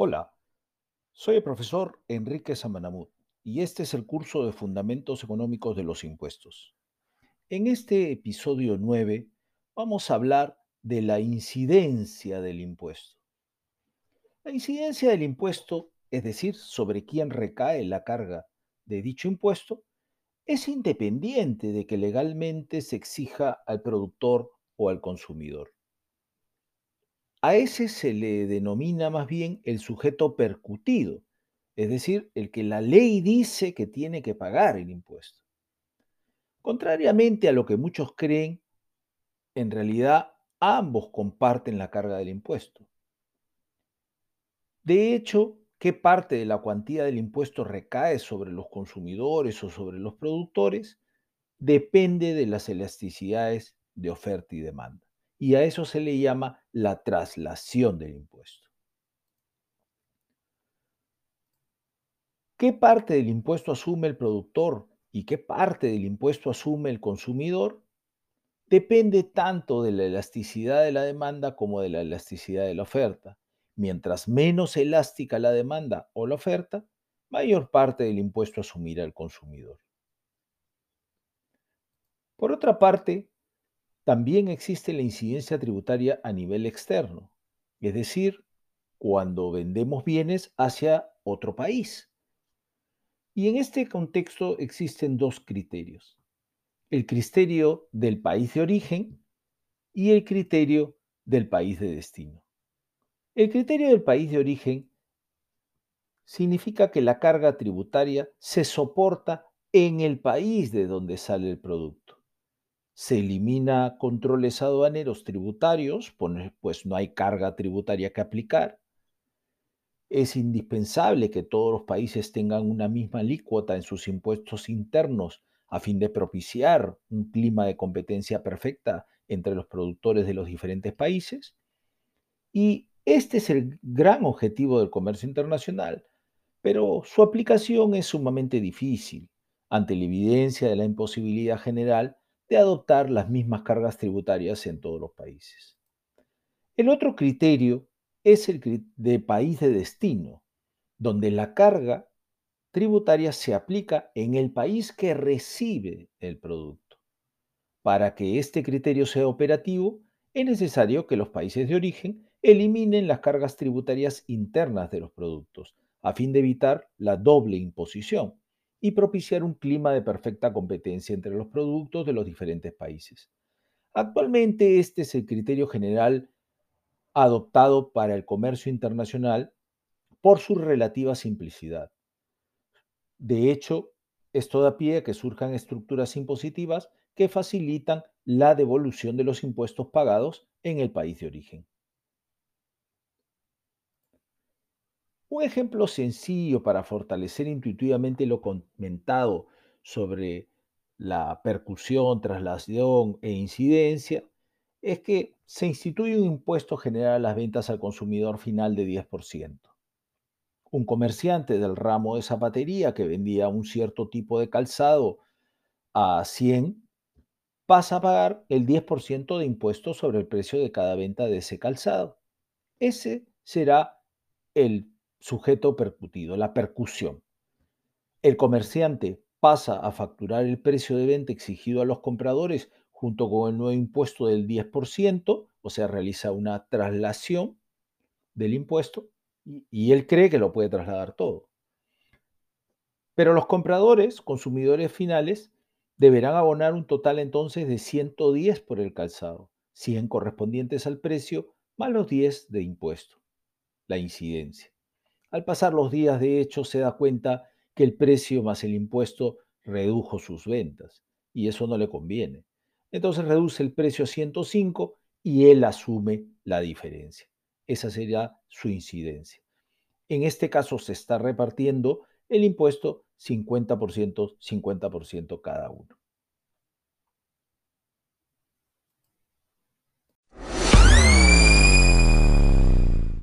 Hola, soy el profesor Enrique Samanamut y este es el curso de Fundamentos Económicos de los Impuestos. En este episodio 9 vamos a hablar de la incidencia del impuesto. La incidencia del impuesto, es decir, sobre quién recae la carga de dicho impuesto, es independiente de que legalmente se exija al productor o al consumidor. A ese se le denomina más bien el sujeto percutido, es decir, el que la ley dice que tiene que pagar el impuesto. Contrariamente a lo que muchos creen, en realidad ambos comparten la carga del impuesto. De hecho, qué parte de la cuantía del impuesto recae sobre los consumidores o sobre los productores depende de las elasticidades de oferta y demanda y a eso se le llama la traslación del impuesto. ¿Qué parte del impuesto asume el productor y qué parte del impuesto asume el consumidor? Depende tanto de la elasticidad de la demanda como de la elasticidad de la oferta. Mientras menos elástica la demanda o la oferta, mayor parte del impuesto asumirá el consumidor. Por otra parte, también existe la incidencia tributaria a nivel externo, es decir, cuando vendemos bienes hacia otro país. Y en este contexto existen dos criterios. El criterio del país de origen y el criterio del país de destino. El criterio del país de origen significa que la carga tributaria se soporta en el país de donde sale el producto se elimina controles aduaneros tributarios, pues no hay carga tributaria que aplicar. Es indispensable que todos los países tengan una misma alícuota en sus impuestos internos a fin de propiciar un clima de competencia perfecta entre los productores de los diferentes países. Y este es el gran objetivo del comercio internacional, pero su aplicación es sumamente difícil ante la evidencia de la imposibilidad general de adoptar las mismas cargas tributarias en todos los países. El otro criterio es el de país de destino, donde la carga tributaria se aplica en el país que recibe el producto. Para que este criterio sea operativo, es necesario que los países de origen eliminen las cargas tributarias internas de los productos, a fin de evitar la doble imposición y propiciar un clima de perfecta competencia entre los productos de los diferentes países. Actualmente este es el criterio general adoptado para el comercio internacional por su relativa simplicidad. De hecho, esto da pie a que surjan estructuras impositivas que facilitan la devolución de los impuestos pagados en el país de origen. Un ejemplo sencillo para fortalecer intuitivamente lo comentado sobre la percusión, traslación e incidencia es que se instituye un impuesto general a las ventas al consumidor final de 10%. Un comerciante del ramo de zapatería que vendía un cierto tipo de calzado a 100 pasa a pagar el 10% de impuesto sobre el precio de cada venta de ese calzado. Ese será el sujeto percutido, la percusión. El comerciante pasa a facturar el precio de venta exigido a los compradores junto con el nuevo impuesto del 10%, o sea, realiza una traslación del impuesto y, él cree que lo puede trasladar todo. Pero los compradores, consumidores finales, deberán abonar un total entonces de 110 por el calzado, 100 correspondientes al precio más los 10 de impuesto, la incidencia. Al pasar los días, de hecho, se da cuenta que el precio más el impuesto redujo sus ventas y eso no le conviene. Entonces reduce el precio a 105 y él asume la diferencia. Esa sería su incidencia. En este caso se está repartiendo el impuesto 50%, 50% cada uno.